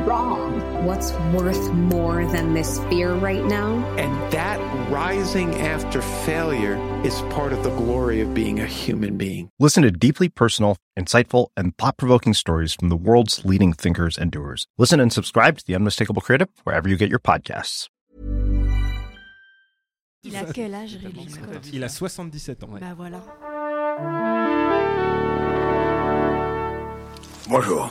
wrong? What's worth more than this fear right now? And that rising after failure is part of the glory of being a human being. Listen to deeply personal, insightful, and thought provoking stories from the world's leading thinkers and doers. Listen and subscribe to The Unmistakable Creative wherever you get your podcasts. Il a quel âge, Ridley Scott Il a 77 ans. Bah voilà. Bonjour.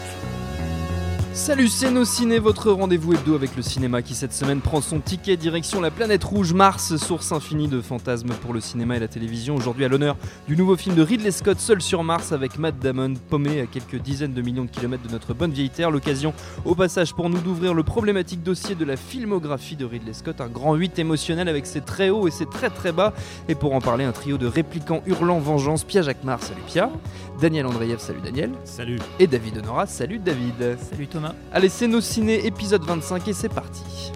Salut, c'est Nos Ciné, votre rendez-vous hebdo avec le cinéma qui cette semaine prend son ticket direction la planète rouge Mars, source infinie de fantasmes pour le cinéma et la télévision. Aujourd'hui à l'honneur du nouveau film de Ridley Scott, Seul sur Mars, avec Matt Damon paumé à quelques dizaines de millions de kilomètres de notre bonne vieille Terre. L'occasion au passage pour nous d'ouvrir le problématique dossier de la filmographie de Ridley Scott, un grand 8 émotionnel avec ses très hauts et ses très très bas. Et pour en parler, un trio de répliquants hurlant vengeance, Pia Jacquemart, salut Pia, Daniel Andreev, salut Daniel, Salut. et David Honora, salut David. Salut Thomas. Allez, c'est nos ciné, épisode 25 et c'est parti.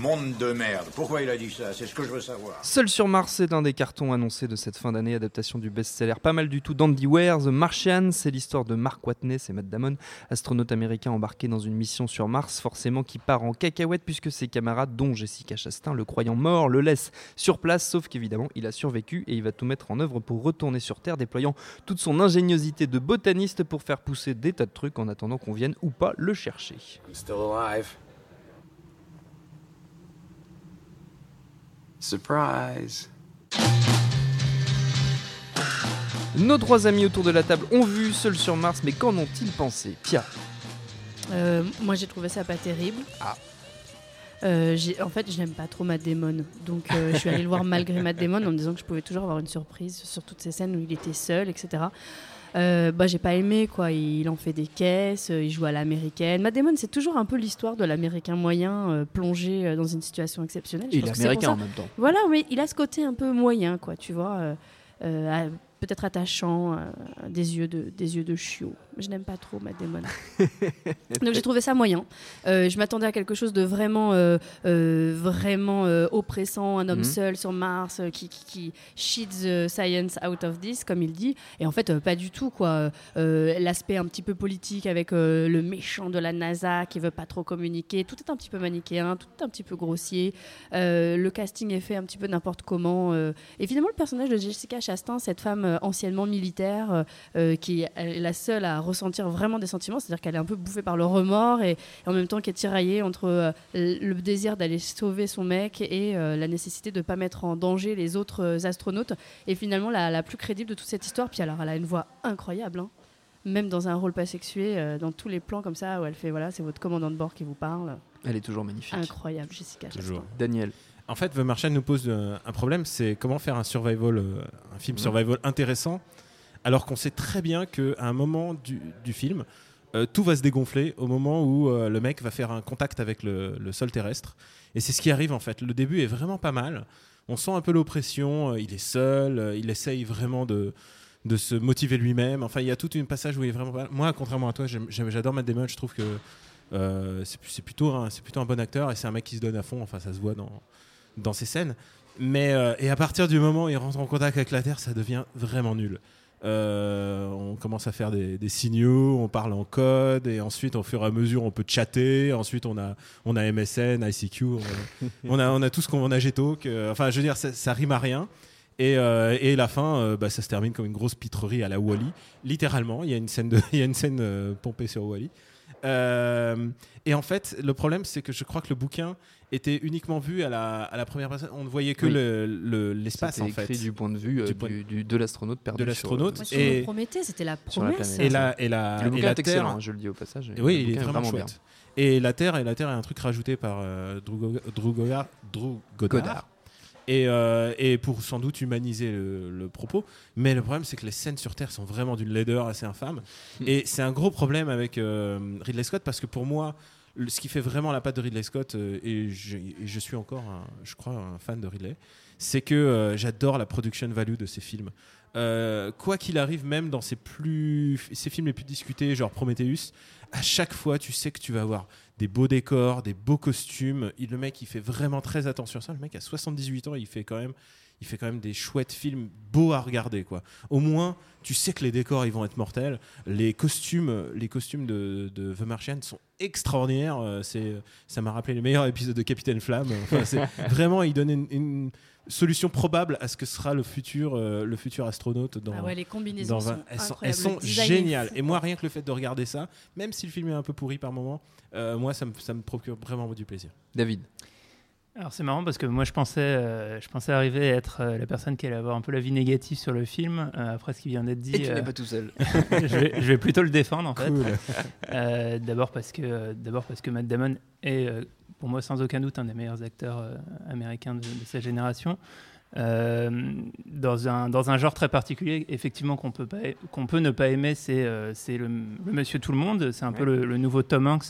Monde de merde. Pourquoi il a dit ça? C'est ce que je veux savoir. Seul sur Mars, c'est un des cartons annoncés de cette fin d'année, adaptation du best-seller pas mal du tout d'Andy Ware, The Martian. C'est l'histoire de Mark Watney, c'est Matt Damon, astronaute américain embarqué dans une mission sur Mars, forcément qui part en cacahuète puisque ses camarades, dont Jessica Chastain, le croyant mort, le laissent sur place, sauf qu'évidemment, il a survécu et il va tout mettre en œuvre pour retourner sur Terre, déployant toute son ingéniosité de botaniste pour faire pousser des tas de trucs en attendant qu'on vienne ou pas le chercher. Still alive. Surprise. Nos trois amis autour de la table ont vu Seul sur Mars, mais qu'en ont-ils pensé Pia? Euh, moi j'ai trouvé ça pas terrible. Ah. Euh, en fait, je n'aime pas trop Matt Damon, donc euh, je suis allée le voir malgré Matt Damon en me disant que je pouvais toujours avoir une surprise sur toutes ces scènes où il était seul, etc. Euh, bah, j'ai pas aimé quoi. Il en fait des caisses, euh, il joue à l'américaine. Matt Damon, c'est toujours un peu l'histoire de l'américain moyen euh, plongé dans une situation exceptionnelle. Je Il est américain en même temps. Voilà, mais il a ce côté un peu moyen, quoi, tu vois, euh, peut-être attachant, des yeux de des yeux de chiot. Je n'aime pas trop Matt Damon. Donc j'ai trouvé ça moyen. Euh, je m'attendais à quelque chose de vraiment, euh, euh, vraiment oppressant, un homme Mhm. seul sur Mars qui, qui, qui shit the science out of this, comme il dit. Et en fait, pas du tout quoi. L'aspect un petit peu politique avec le méchant de la NASA qui veut pas trop communiquer, tout est un petit peu manichéen, tout est un petit peu grossier. Le casting est fait un petit peu n'importe comment. Et finalement, le personnage de Jessica Chastain, cette femme anciennement militaire, qui est la seule à ressentir vraiment des sentiments, c'est-à-dire qu'elle est un peu bouffée par le remords et, et en même temps qui est tiraillée entre euh, le désir d'aller sauver son mec et euh, la nécessité de ne pas mettre en danger les autres euh, astronautes. Et finalement, la, la plus crédible de toute cette histoire, puis alors elle a une voix incroyable. hein. Même dans un rôle pas sexué, euh, dans tous les plans comme ça, où elle fait voilà, c'est votre commandant de bord qui vous parle. Elle est toujours magnifique. Incroyable, Jessica. Chastain. Toujours. Daniel. En fait, The Martian nous pose un problème, c'est comment faire un survival, un film Mhm. survival intéressant, alors qu'on sait très bien qu'à un moment du, film, euh, tout va se dégonfler au moment où euh, le mec va faire un contact avec le, sol terrestre. Et c'est ce qui arrive en fait. Le début est vraiment pas mal. On sent un peu l'oppression. euh, il est seul. il essaye vraiment de se motiver lui-même. Enfin, il y a tout un passage où il est vraiment pas mal. Moi, contrairement à toi, j'adore Matt Damon. Je trouve que c'est plutôt, un- bon acteur et c'est un mec qui se donne à fond. Enfin, ça se voit dans, dans ses scènes. Mais et à partir du moment où il rentre en contact avec la Terre, ça devient vraiment nul. Euh, on commence à faire des, signaux, on parle en code et ensuite au fur et à mesure on peut chatter. Ensuite on a on a MSN, ICQ, on, a on a tout ce qu'on a Gtalk. euh, enfin je veux dire ça, rime à rien. Et, euh, et la fin, euh, bah, ça se termine comme une grosse pitrerie à la Wally. Littéralement, il y a une scène, de, y a une scène pompée sur Wally. Euh, et en fait, le problème, c'est que je crois que le bouquin était uniquement vu à la, à la première personne. On ne voyait que Oui. le- le- l'espace, C'était en fait. écrit du point de vue euh, Du du, point- du- de l'astronaute perdu. de l'astronaute. Moi, sur- sur Et- le Prométhée, c'était la promesse. Et la, et la, le et bouquin la est excellent, Terre. hein, je le dis au passage. Oui, Le il est bouquin vraiment, bien. chouette. Et la Terre, et la Terre est un truc rajouté par euh, Drew, Go- Drew Goddard, Drew Goddard. Goddard. Et, euh, et pour sans doute humaniser le, le propos. Mais le problème, c'est que les scènes sur Terre sont vraiment d'une laideur assez infâme. Mm. Et c'est un gros problème avec euh, Ridley Scott parce que pour moi, le- ce qui fait vraiment la patte de Ridley Scott, euh, et, je, et je suis encore, un- je crois, un fan de Ridley, c'est que j'adore la production value de ses films. quoi qu'il arrive, même dans ses, plus, ses films les plus discutés, genre Prometheus, à chaque fois, tu sais que tu vas avoir des beaux décors, des beaux costumes. Il, le mec, il fait vraiment très attention à ça. Le mec a 78 ans, il fait quand même, il fait quand même des chouettes films beaux à regarder, quoi. Au moins, tu sais que les décors, ils vont être mortels. Les costumes, les costumes de, de The Martian sont extraordinaires. Euh, C'est, ça m'a rappelé les meilleurs épisodes de Capitaine Flamme. Enfin, c'est vraiment, il donne une, une solution probable à ce que sera le futur, euh, le futur astronaute dans. Ah ouais, les combinaisons dans sont elles sont, elles géniales. Et moi, rien que le fait de regarder ça, même si le film est un peu pourri par moment, euh, moi, ça me, ça me procure vraiment du plaisir. David. Alors c'est marrant parce que moi je pensais, euh, je pensais arriver à être euh, la personne qui allait avoir un peu l'avis négatif sur le film euh, après ce qui vient d'être dit. Et tu n'es pas tout seul. je, vais, je vais plutôt le défendre en Cool. fait. Euh, d'abord parce que d'abord parce que Matt Damon est euh, pour moi sans aucun doute un des meilleurs acteurs euh, américains de, de sa génération. Euh, dans, un, dans un genre très particulier, effectivement, qu'on peut, pas, qu'on peut ne pas aimer, c'est, euh, c'est le, le Monsieur Tout le Monde. C'est un peu le, le nouveau Tom Hanks.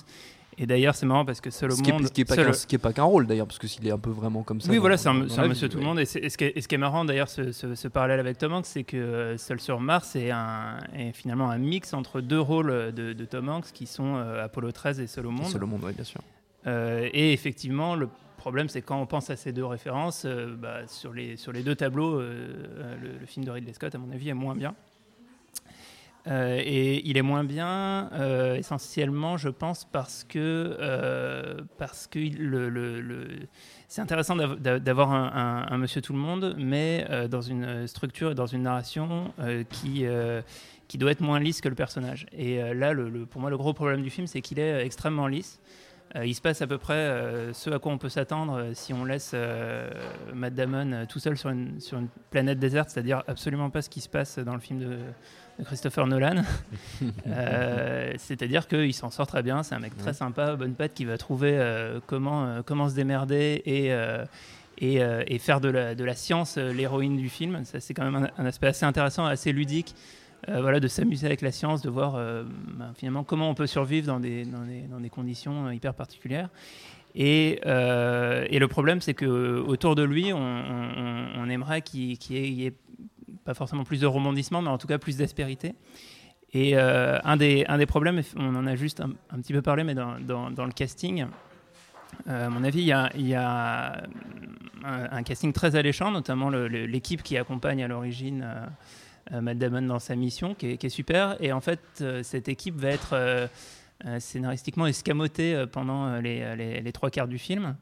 Et d'ailleurs, c'est marrant parce que seul au Ce qui monde. est, ce qui est pas seul- qu'un- ce qui est pas qu'un rôle d'ailleurs, parce que s'il est un peu vraiment comme ça. oui, voilà, c'est un, vie, monsieur tout le ouais. monde. Et, ce, qui est, et ce qui est marrant d'ailleurs, ce, ce- ce parallèle avec Tom Hanks, c'est que Seul sur Mars est, un, est finalement un mix entre deux rôles de, de Tom Hanks qui sont euh, Apollo 13 et Seul au monde. Seul au monde, oui, bien sûr. Euh, et effectivement, le problème, c'est quand on pense à ces deux références, euh, bah, sur, les, deux tableaux, euh, le, film de Ridley Scott, à mon avis, est moins bien. Et il est moins bien essentiellement, je pense, parce que, c'est intéressant d'av- d'av- d'avoir un, Monsieur Tout le Monde, mais dans une structure et dans une narration qui, doit être moins lisse que le personnage. Et là, pour moi, le gros problème du film, c'est qu'il est extrêmement lisse. Euh, il se passe à peu près euh, ce à quoi on peut s'attendre euh, si on laisse Matt Damon tout seul sur une, sur une planète déserte, c'est-à-dire absolument pas ce qui se passe dans le film de, de Christopher Nolan. C'est-à-dire qu'il s'en sort très bien, c'est un mec très sympa, bonne patte, qui va trouver comment, comment se démerder et, et, euh, et faire de la, de la science euh, l'héroïne du film. Ça, c'est quand même un, un aspect assez intéressant, assez ludique. Euh, voilà, de s'amuser avec la science, de voir euh, ben, finalement comment on peut survivre dans des, dans des, dans des conditions euh, hyper particulières. Et, et le problème, c'est que autour de lui, on, on- aimerait qu'il qu'il y, ait- pas forcément plus de rebondissements, mais en tout cas plus d'aspérité. Et un, des, un des problèmes, on en a juste un, un petit peu parlé, mais dans, dans- le casting, à mon avis, il y a, il y a un, casting très alléchant, notamment l'équipe qui accompagne à l'origine Matt Damon dans sa mission, qui est, super. Et en fait, euh, cette équipe va être euh, euh, scénaristiquement escamotée euh, pendant euh, les trois quarts du film.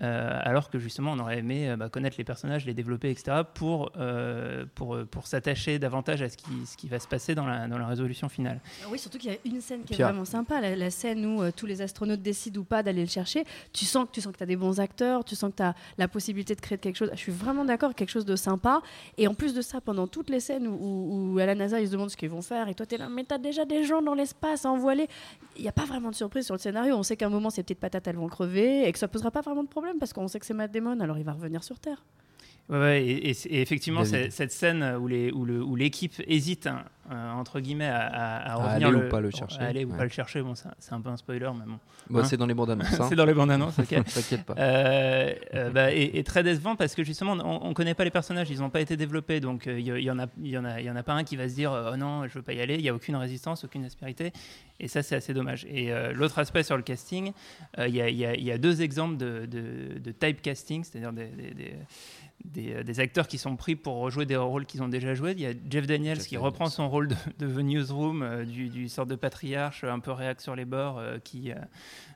Euh, alors que justement on aurait aimé euh, bah, connaître les personnages, les développer, etc., pour, euh, pour, pour s'attacher davantage à ce qui, ce qui va se passer dans la, dans la résolution finale. Ah Oui, surtout qu'il y a une scène qui est vraiment sympa, la, la scène où euh, tous les astronautes décident ou pas d'aller le chercher. Tu sens que tu sens que as des bons acteurs, tu sens que tu as la possibilité de créer quelque chose. Je suis vraiment d'accord, quelque chose de sympa. Et en plus de ça, pendant toutes les scènes où, où- où à la NASA ils se demandent ce qu'ils vont faire, et toi tu es là, mais tu as déjà des gens dans l'espace à envoyer. Il n'y a pas vraiment de surprise sur le scénario. On sait qu'à un moment ces petites patates elles vont crever et que ça posera pas vraiment de problème parce qu'on sait que c'est Matt Damon, alors il va revenir sur Terre. Ouais, ouais, et, et c'est- et effectivement, cette scène où l'équipe hésite, hein, entre guillemets, à, à- à revenir aller ou pas le chercher, aller ou ouais. pas le chercher, bon, c'est un peu un spoiler, mais bon. Bah, Hein c'est dans les bandes annonces, hein. c'est dans les bandes annonces, ok. T'inquiète pas. Euh, euh, bah, et, et très décevant parce que justement, on ne connaît pas les personnages, ils n'ont pas été développés, donc euh, il y, y en a, il y en a, il y en a pas un qui va se dire, euh, oh non, je veux pas y aller. Il y a aucune résistance, aucune aspérité, et ça c'est assez dommage. Et euh, l'autre aspect sur le casting, euh, il y, a, il y il y a deux exemples de, de, de typecasting, c'est-à-dire des, des- des- des, euh, des acteurs qui sont pris pour rejouer des rôles qu'ils ont déjà joués. Il y a Jeff Daniels qui reprend son rôle de, de The Newsroom, euh, du, du sort de patriarche, un peu réac sur les bords, euh, qui, euh,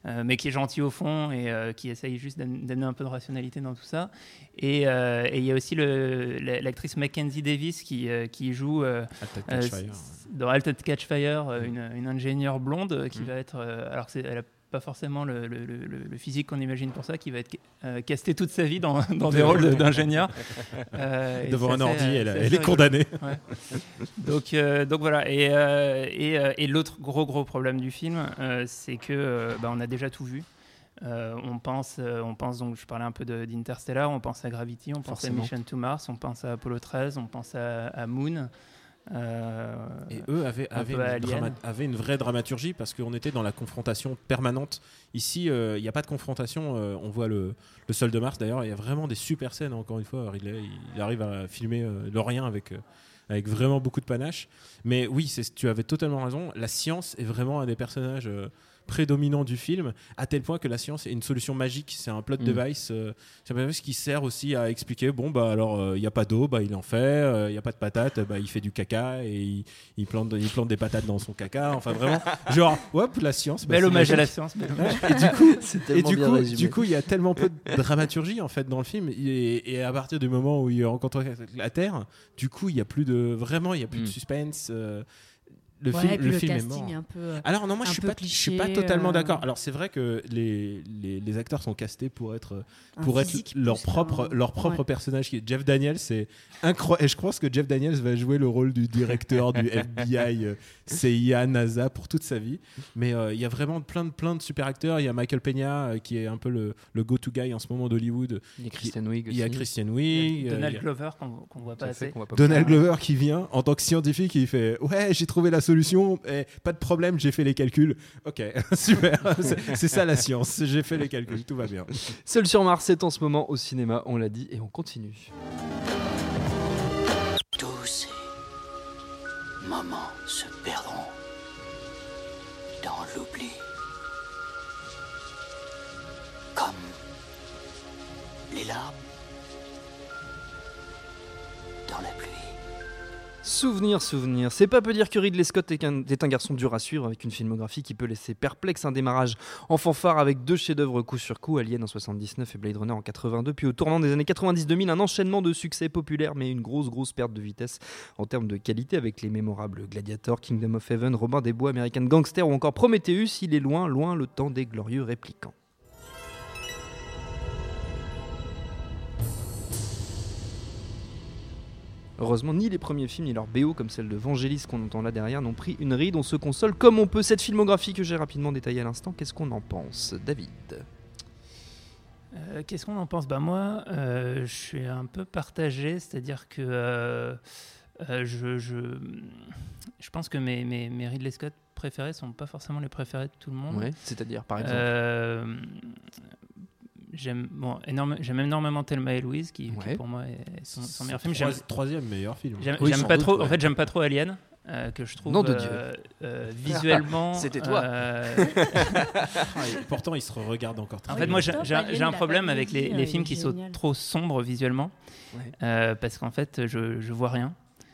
euh, mais qui est gentil au fond et euh, qui essaye juste d'am- d'amener un peu de rationalité dans tout ça. Et, euh, et il y a aussi l'actrice Mackenzie Davis qui, euh, qui joue euh, euh, s- dans Altered Catch Fire, euh, une, une ingénieure blonde euh, qui Mm. va être. euh, alors elle a pas forcément le, le- le- le physique qu'on imagine pour ça, qui va être euh, castée toute sa vie dans, dans des rôles d'ingénieur. Euh, Devant un assez, ordi, elle- est condamnée. Ouais. Donc, euh, donc voilà. Et, et, et l'autre gros gros problème du film, c'est que bah, on a déjà tout vu. On pense, on pense donc, je parlais un peu d'Interstellar, on pense à Gravity, on pense Forcément. à Mission to Mars, on pense à Apollo 13, on pense à, à Moon. Euh, Et eux avaient, avaient une, Alien. drama- avaient une vraie dramaturgie parce qu'on était dans la confrontation permanente. Ici, euh, il n'y a pas de confrontation. euh, on voit le, le sol de Mars. D'ailleurs, il y a vraiment des super scènes. Encore une fois, Ridley, il, arrive à filmer euh, rien avec, euh, avec vraiment beaucoup de panache. Mais oui, c'est- tu avais totalement raison. La science est vraiment un des personnages euh, prédominants du film, à tel point que la science est une solution magique. C'est un plot Mm. device, euh, c'est un device qui sert aussi à expliquer bon bah alors il n'y a pas d'eau, bah il en fait, il n'y a pas de patates, bah il fait du caca et il, il plante il plante des patates dans son caca. Enfin vraiment, genre hop la science. bah, Bel hommage à la science, bel hommage. Et du coup, et du coup, du coup, il y a tellement peu de dramaturgie en fait dans le film, et, et à partir du moment où il rencontre la Terre, du coup, il y a plus de vraiment, il y a plus de Mm. suspense. euh, le Ouais, film, et puis le le film est mort. est un peu, euh, Alors non, moi un je suis pas, je suis pas totalement euh. d'accord. Alors c'est vrai que les, les, les acteurs sont castés pour être Un pour être leur propre leur propre ouais. personnage qui est Jeff Daniels. C'est incroyable. Et je pense que Jeff Daniels va jouer le rôle du directeur du FBI, euh, CIA, NASA pour toute sa vie. Mais euh, il y a vraiment plein de plein de super acteurs. Il y a Michael Peña euh, qui est un peu le, le go-to guy en ce moment d'Hollywood. Il y a Kristen Wiig Il y a. Christian Wiig. Donald il y a- Glover qu'on qu'on voit pas assez. qu'on voit pas Donald. Glover qui vient en tant que scientifique, il fait ouais j'ai trouvé la solution, eh, pas de problème, j'ai fait les calculs. Ok super, c'est c'est ça la science, j'ai fait les calculs, tout va bien. Seul sur Mars, c'est en ce moment au cinéma, on l'a dit, et on continue. Tous ces moments se perdront dans l'oubli. Comme les larmes dans la pluie. Souvenir, souvenir. C'est pas peu dire que Ridley Scott est un, garçon dur à suivre avec une filmographie qui peut laisser perplexe un démarrage en fanfare avec deux chefs-d'œuvre coup sur coup, Alien en 79 et Blade Runner en 82, puis au tournant des années 90-2000, un enchaînement de succès populaires mais une grosse grosse perte de vitesse en termes de qualité avec les mémorables Gladiator, Kingdom of Heaven, Robin des Bois, American Gangster ou encore Prometheus, il est loin, loin le temps des glorieux répliquants. Heureusement, ni les premiers films ni leur BO, comme celle de Vangelis qu'on entend là derrière, n'ont pris une ride. On se console comme on peut. Cette filmographie que j'ai rapidement détaillée à l'instant, qu'est-ce qu'on en pense David? Euh, Qu'est-ce qu'on en pense? Bah moi, euh, je suis un peu partagé, c'est-à-dire que euh, je, je, je pense que mes, mes, mes Ridley Scott préférés sont pas forcément les préférés de tout le monde. Ouais, c'est-à-dire, par exemple J'aime bon, énorme, j'aime énormément Thelma et Louise, qui, pour moi est son, meilleur film. J'aime- troisième meilleur film. J'aime Oui, j'aime sans pas doute, trop. ouais. En fait, j'aime pas trop Alien, euh, que je trouve Nom de euh, euh, visuellement. C'était toi. euh, Ah, pourtant il se regarde encore très En bien. fait, moi, j'ai Top, j'ai- un a problème avec les, les il films qui sont trop sombres visuellement, Ouais. euh, parce qu'en fait, je, je vois rien.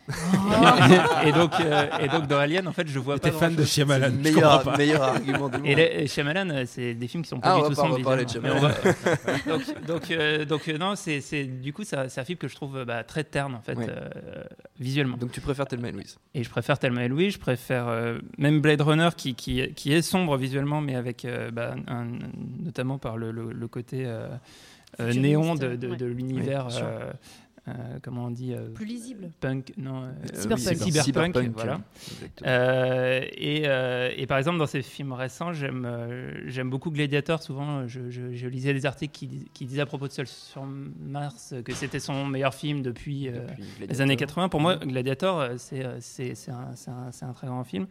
et donc, euh, et donc dans Alien, en fait, je vois pas. T'es fan de. Shyamalan, je comprends meilleur, pas. meilleur argument du monde. Et les- et Shyamalan, euh, c'est des films qui sont pas Ah, du on tout pas- on sombres. va parler de va- donc, donc, euh, donc, euh, non, c'est c'est- du coup, c'est un film que je trouve bah, très terne en fait, Ouais. euh, visuellement. Donc tu préfères Thelma et Louise Et je préfère Thelma et Louise, je préfère euh, même Blade Runner qui, qui, qui est sombre visuellement, mais avec euh, bah, un- notamment par le, le- le côté euh, euh, néon de, de- ouais. de l'univers. Oui, euh, euh, comment on dit euh, Plus lisible. Punk, non, euh, Cyberpunk. oui, cyberpunk, Cyberpunk, voilà. Euh, et, euh, et par exemple, dans ces films récents, j'aime euh, j'aime beaucoup Gladiator. Souvent, je, je- je lisais des articles qui, qui disaient à propos de Seul sur Mars que c'était son meilleur film depuis, euh, Depuis les Gladiator. années 80. Pour moi, Gladiator, euh, c'est euh, c'est- c'est un, c'est un- un très grand film.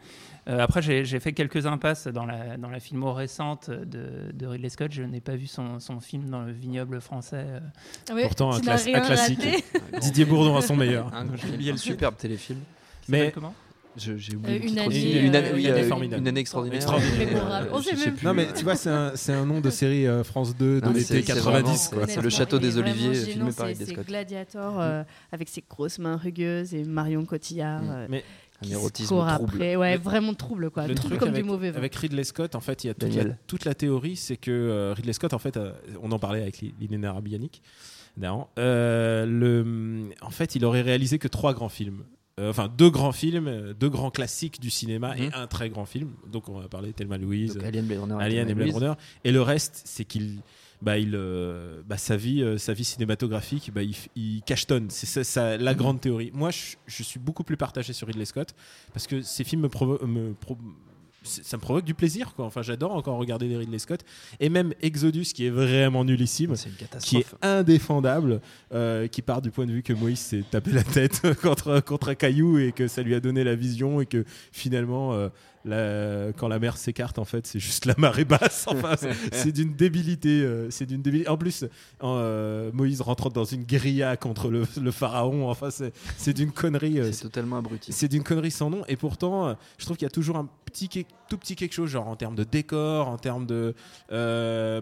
Euh, après, j'ai j'ai fait quelques impasses dans la, dans la filmo récente de, de Ridley Scott. Je n'ai pas vu son, son film dans le vignoble français. euh. Pourtant, un, classique. Didier Bourdon à son meilleur. Un, j'ai oublié le superbe téléfilm. Mais- comment? J'ai oublié Euh, une année, euh, une année, oui, une année euh, formidable. une année extraordinaire. Je sais plus. Non mais tu vois, c'est un, nom de série euh, France 2 de l'été c'est- c'est vraiment- 90 quoi. c'est le château des Oliviers, filmé par c'est- Ridley c'est Scott. Gladiator euh, avec ses grosses mains rugueuses et Marion Cotillard. Mm. euh, Mais Un qui se érotisme trouble. après. Ouais, vraiment trouble quoi. Le trouble truc comme avec, du mauvais avec Ridley Scott, en fait, il y a toute la, Daniel. toute la théorie, c'est que Ridley Scott, en fait, on en parlait avec Li- Lina D'ailleurs, euh, le, en fait, il aurait réalisé que trois grands films. Euh, enfin, deux grands films, euh, deux grands classiques du cinéma et Mhm. un très grand film. Donc, on va parler Thelma Louise, Donc, Alien, Blade Runner, Alien Thelma et Blade. Runner. Et le reste, c'est qu'il, bah, il, euh, bah, sa vie, euh, sa vie cinématographique, bah, il, il cachetonne. C'est ça, ça- la grande théorie. Moi, je, je suis beaucoup plus partagé sur Ridley Scott parce que ces films me, provo- me pro- ça me provoque du plaisir. Quoi. Enfin, j'adore encore regarder des Ridley Scott et même Exodus, qui est vraiment nullissime. Une Qui est indéfendable, euh, qui part du point de vue que Moïse s'est tapé la tête contre, contre un caillou et que ça lui a donné la vision et que finalement euh, la- quand la mer s'écarte, en fait, c'est juste la marée basse. Enfin, c'est- d'une débilité. euh, c'est d'une débilité. En plus, euh, Moïse rentre dans une guérilla contre le, le pharaon. Enfin, c'est d'une connerie. euh, C'est totalement abruti. c'est d'une connerie sans nom. Et pourtant, je trouve qu'il y a toujours un petit, tout petit quelque chose, genre en termes de décor, en termes de.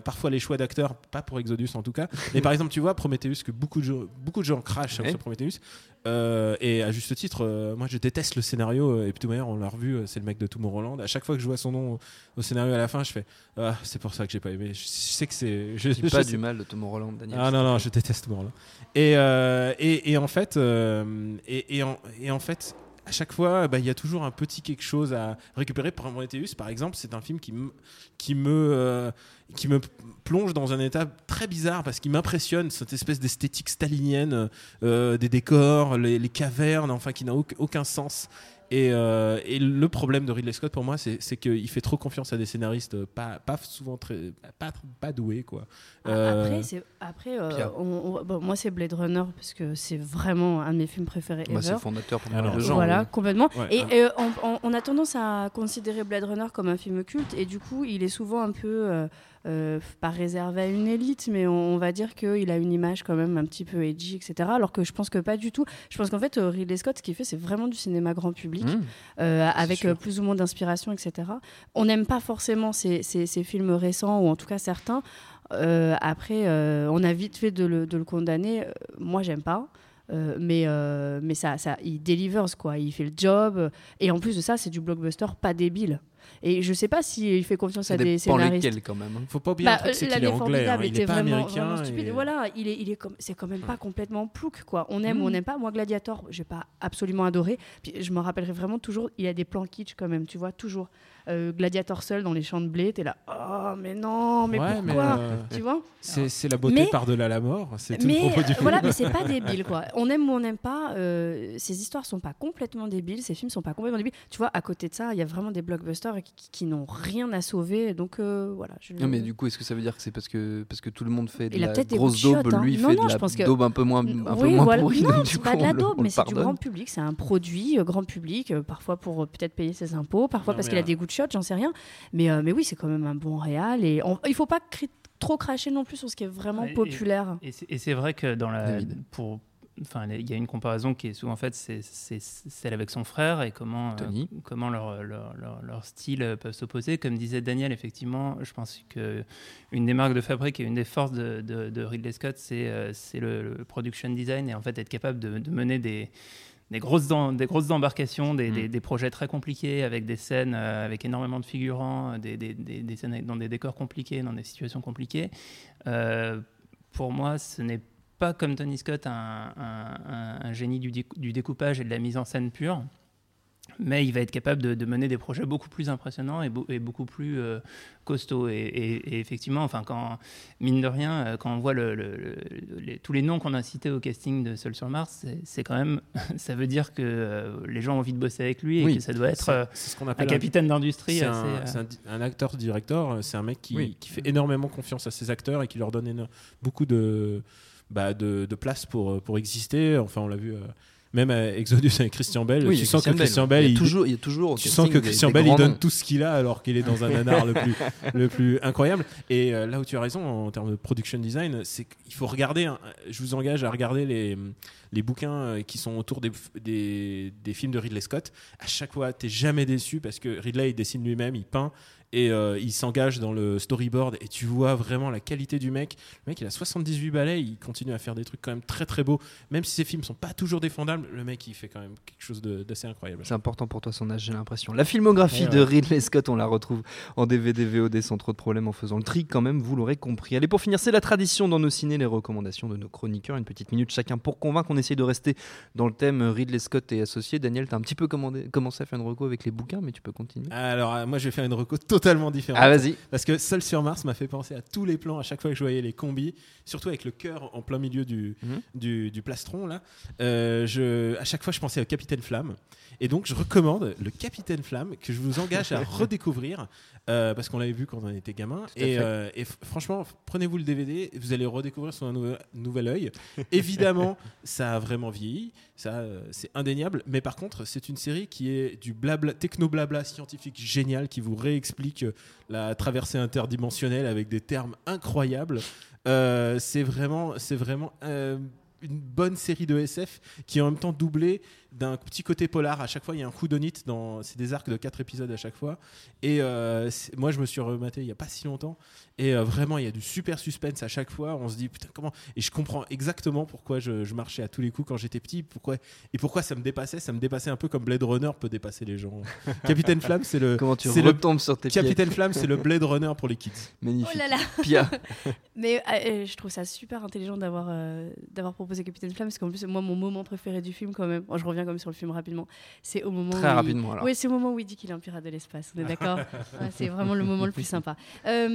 parfois les choix d'acteurs, pas pour Exodus en tout cas. Mais par exemple, tu vois, Prometheus, que beaucoup de gens, beaucoup de gens crachent Ouais. sur Prometheus. Euh, et à juste titre, euh, moi je déteste le scénario. euh, Et manière, on l'a revu, euh, c'est le mec de Tomorrowland. À chaque fois que je vois son nom au, au scénario à la fin, je fais Ah, c'est pour ça que j'ai pas aimé. Je, je sais que c'est. Je, je pas sais- du mal de Tom Holland, Daniel. ah non, non, je déteste Morland. Et, et, et en fait, et, et en, et en fait, à chaque fois, bah, il y a toujours un petit quelque chose à récupérer. Prometheus, par exemple, c'est un film qui qui me, euh, qui me plonge dans un état très bizarre parce qu'il m'impressionne cette espèce d'esthétique stalinienne euh, des décors, les, les cavernes, enfin qui n'a auc- aucun sens. Et, euh, et le problème de Ridley Scott pour moi, c'est c'est qu'il fait trop confiance à des scénaristes pas, pas souvent très, pas, pas doués quoi. Euh, Après, c'est- après euh, Pierre. on- on- bon, moi c'est Blade Runner parce que c'est vraiment un de mes films préférés Bah, c'est fondateur pour Alors, le genre. Voilà, oui. complètement. Ouais, et hein. euh, on, on- on a tendance à considérer Blade Runner comme un film culte, et du coup, il est souvent un peu, euh, pas réservé à une élite, mais on, on va dire qu'il a une image quand même un petit peu edgy, etc. Alors que je pense que pas du tout. Je pense qu'en fait, euh, Ridley Scott, ce qu'il fait, c'est vraiment du cinéma grand public, Mmh. euh, avec euh, plus ou moins d'inspiration, etc. On n'aime pas forcément ces, ces- ces films récents, ou en tout cas certains. Après, on a vite fait de le, de le condamner. Moi, j'aime pas. Euh, mais euh, mais ça, ça, il delivers quoi, il fait le job et en plus de ça, c'est du blockbuster pas débile. Et je sais pas s'il fait confiance à des scénaristes. lesquels quand même. hein. Faut pas oublier un Bah, truc, c'est qu'il est anglais, hein, il était est pas vraiment, américain. vraiment stupide. et- Voilà, il est, il est comme, c'est quand même pas complètement plouc quoi. On aime ou on Mm. n'aime pas. Moi, Gladiator, j'ai pas absolument adoré. Puis je me rappellerai vraiment toujours. Il a des plans kitsch quand même, tu vois, toujours. Euh, Gladiator seul dans les champs de blé, t'es là. Oh mais non, mais Ouais, mais, pourquoi euh, Tu vois C'est c'est la beauté Mais- par-delà la mort, c'est tout mais le propos du film. voilà, mais c'est pas débile quoi. On aime ou on n'aime pas. euh, ces histoires sont pas complètement débiles, ces films sont pas complètement débiles. Tu vois, à côté de ça, il y a vraiment des blockbusters qui, qui- qui n'ont rien à sauver. Donc euh, voilà. je- Non, mais du coup, est-ce que ça veut dire que c'est parce que, parce que tout le monde fait de Il a la peut-être des grosse daube, hein. lui Non, fait non, de la que- daube un peu moins, un peu oui, moins voilà. pourrie, Non, c'est coup, pas de la daube, mais c'est du grand public, c'est un produit grand public, parfois pour peut-être payer ses impôts, parfois parce qu'il a des goûts de shot, j'en sais rien. Mais, euh, mais oui, c'est quand même un bon réal et on- il faut pas cri- trop cracher non plus sur ce qui est vraiment Et- populaire. Et, c'est- et c'est vrai que dans la, David. pour, enfin, il y a une comparaison qui est souvent faite, c'est c'est celle avec son frère et comment, euh, Tony. comment leur, leur, leur, leur style euh, peuvent s'opposer. Comme disait Daniel, effectivement, je pense que une des marques de fabrique et une des forces de, de, de Ridley Scott, c'est c'est le, le production design et en fait être capable de, de mener des des grosses, des grosses embarcations, des, Mm. des- des projets très compliqués avec des scènes euh, avec énormément de figurants, euh, des, des- scènes dans des décors compliqués, dans des situations compliquées. Euh, pour moi, ce n'est pas comme Tony Scott un, un- un- un génie du, du découpage et de la mise en scène pure, mais il va être capable de, de mener des projets beaucoup plus impressionnants et, beau- et beaucoup plus euh, costauds. Et, et- et effectivement, enfin, quand, mine de rien, euh, quand on voit le- le- le- les- tous les noms qu'on a cités au casting de Seul sur Mars, c'est- quand même, ça veut dire que euh, les gens ont envie de bosser avec lui et Oui, que ça doit être euh, ce qu'on un capitaine d'industrie. C'est un, acteur-directeur, c'est un mec qui, Oui. qui fait énormément confiance à ses acteurs et qui leur donne beaucoup de, bah, de, de place pour, pour exister. Enfin, on l'a vu même à Exodus avec Christian Bell. Oui, tu sens que Christian Bell, il toujours, il y a toujours au tu sens que des- Christian des Bell, il donne noms. tout ce qu'il a alors qu'il est dans un nanar le, plus, le plus incroyable. Et euh, là où tu as raison en termes de production design, c'est qu'il faut regarder, hein, je vous engage à regarder les, les bouquins euh, qui sont autour des, des, des films de Ridley Scott. À chaque fois, tu jamais déçu parce que Ridley, il dessine lui-même, il peint. Et euh, il s'engage dans le storyboard et tu vois vraiment la qualité du mec. Le mec, il a 78 balais, il continue à faire des trucs quand même très très beaux. Même si ses films sont pas toujours défendables, le mec, il fait quand même quelque chose d'assez incroyable. C'est important pour toi son âge, j'ai l'impression. La filmographie Ouais, de ouais. Ridley Scott, on la retrouve en DVD, VOD sans trop de problèmes en faisant le tri quand même, vous l'aurez compris. Allez, pour finir, c'est la tradition dans nos ciné, les recommandations de nos chroniqueurs. Une petite minute chacun pour convaincre. On essaye de rester dans le thème Ridley Scott et associé. Daniel, t'as un petit peu commandé- commencé à faire une reco avec les bouquins, mais tu peux continuer. Alors, euh, moi, je vais faire une reco totalement différente. Ah, vas-y. Parce que Seul sur Mars m'a fait penser à tous les plans à chaque fois que je voyais les combis, surtout avec le cœur en plein milieu du, Mhm. du, du plastron. Là. Euh, je, à chaque fois, je pensais au Capitaine Flamme. Et donc, je recommande le Capitaine Flamme que je vous engage à redécouvrir euh, parce qu'on l'avait vu quand on était gamin. Et, euh, et franchement, prenez-vous le DVD, vous allez redécouvrir sous un nouvel, nouvel œil. Évidemment, ça a vraiment vieilli, ça euh, c'est indéniable. Mais par contre, c'est une série qui est du blabla, techno-blabla scientifique génial qui vous réexplique la traversée interdimensionnelle avec des termes incroyables. Euh, c'est vraiment, c'est vraiment euh, une bonne série de SF qui est en même temps doublée d'un petit côté polar. À chaque fois, il y a un houdonite dans. C'est des arcs de 4 épisodes à chaque fois. Et euh, moi, je me suis rematé il y a pas si longtemps. Et euh, vraiment, il y a du super suspense à chaque fois. On se dit putain comment? Et je comprends exactement pourquoi je, je marchais à tous les coups quand j'étais petit. Pourquoi et pourquoi ça me dépassait? Ça me dépassait un peu comme Blade Runner peut dépasser les gens. Capitaine Flamme, c'est le. Comment tu c'est le- retombes sur tes. Capitaine Flamme, c'est le Blade Runner pour les kids. Magnifique. Oh là là Pia. Mais euh, je trouve ça super intelligent d'avoir euh, d'avoir proposé Capitaine Flamme parce qu'en plus moi mon moment préféré du film quand même, Bon, je reviens comme sur le film rapidement, c'est au moment Très où il- rapidement, alors. Oui, c'est au moment où il dit qu'il est un pirate de l'espace. On est d'accord Ouais, C'est vraiment le moment le plus sympa. Euh,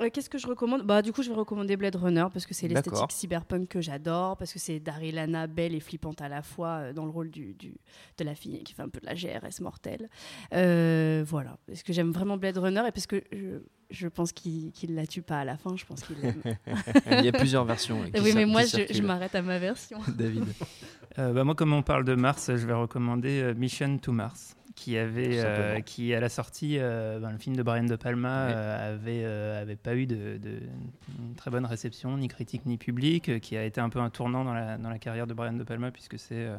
euh, Qu'est-ce que je recommande? Bah du coup je vais recommander Blade Runner parce que c'est l'esthétique cyberpunk que j'adore parce que c'est Daryl Lana belle et flippante à la fois euh, dans le rôle du, du- de la fille qui fait un peu de la GRS mortelle. Euh, voilà, parce que j'aime vraiment Blade Runner et parce que je, je pense qu'il qu'il la tue pas à la fin. Je pense qu'il. Il y a plusieurs versions. euh, qui oui, mais moi, qui je, m'arrête à ma version. David. Euh, bah, moi, comme on parle de Mars, je vais recommander euh, Mission to Mars, qui avait, euh, qui à la sortie, euh, ben, le film de Brian De Palma euh, avait, euh, avait pas eu de, de- une très bonne réception, ni critique ni public, euh, qui a été un peu un tournant dans la, dans la carrière de Brian De Palma puisque c'est euh,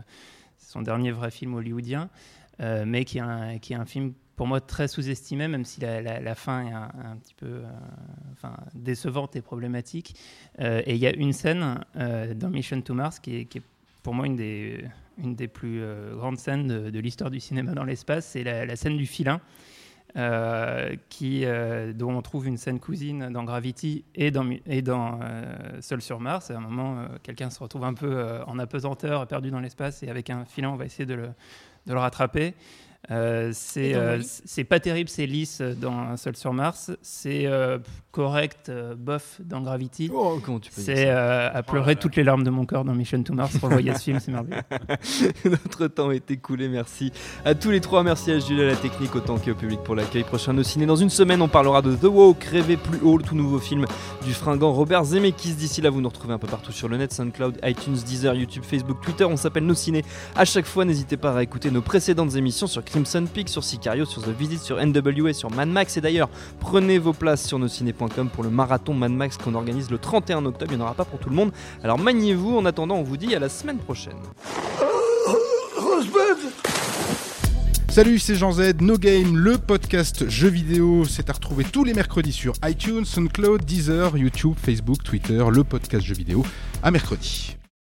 c'est son dernier vrai film hollywoodien, euh, mais qui est un, qui est un film pour moi très sous-estimé, même si la, fin est un, petit peu euh, enfin, décevante et problématique. Euh, et il y a une scène euh, dans Mission to Mars qui est, qui est pour moi une des, une des plus grandes scènes de, l'histoire du cinéma dans l'espace, c'est la, scène du filin. qui, dont on trouve une scène cousine dans Gravity et dans, et dans Seul sur Mars. À un moment, quelqu'un se retrouve un peu en apesanteur, perdu dans l'espace, et avec un filin, on va essayer de le, de le rattraper. Euh, c'est euh, c'est pas terrible, c'est lisse dans Seul sur Mars. C'est euh, correct, euh, bof dans Gravity. Oh, comment tu peux dire C'est euh, à pleurer toutes les larmes de mon cœur dans Mission to Mars. Revoyez ce film, c'est merveilleux. Notre temps est écoulé, merci à tous les trois, merci à Jules à la technique autant qu'au public pour l'accueil. Prochain au ciné dans une semaine, on parlera de The Walk, Rêver plus haut, le tout nouveau film du fringant Robert Zemeckis. D'ici là, vous nous retrouvez un peu partout sur le net, SoundCloud, iTunes, Deezer, YouTube, Facebook, Twitter. On s'appelle Nos Ciné. À chaque fois, n'hésitez pas à réécouter nos précédentes émissions sur Crimson Peak, sur Sicario, sur The Visit, sur NWA, sur Mad Max. Et d'ailleurs, prenez vos places sur nosciné.com pour le marathon Mad Max qu'on organise le 31 octobre. Il n'y en aura pas pour tout le monde. Alors maniez-vous. En attendant, on vous dit à la semaine prochaine. Salut, c'est Jean Z, No Game, le podcast jeux vidéo. C'est à retrouver tous les mercredis sur iTunes, SoundCloud, Deezer, YouTube, Facebook, Twitter, le podcast jeux vidéo. À mercredi.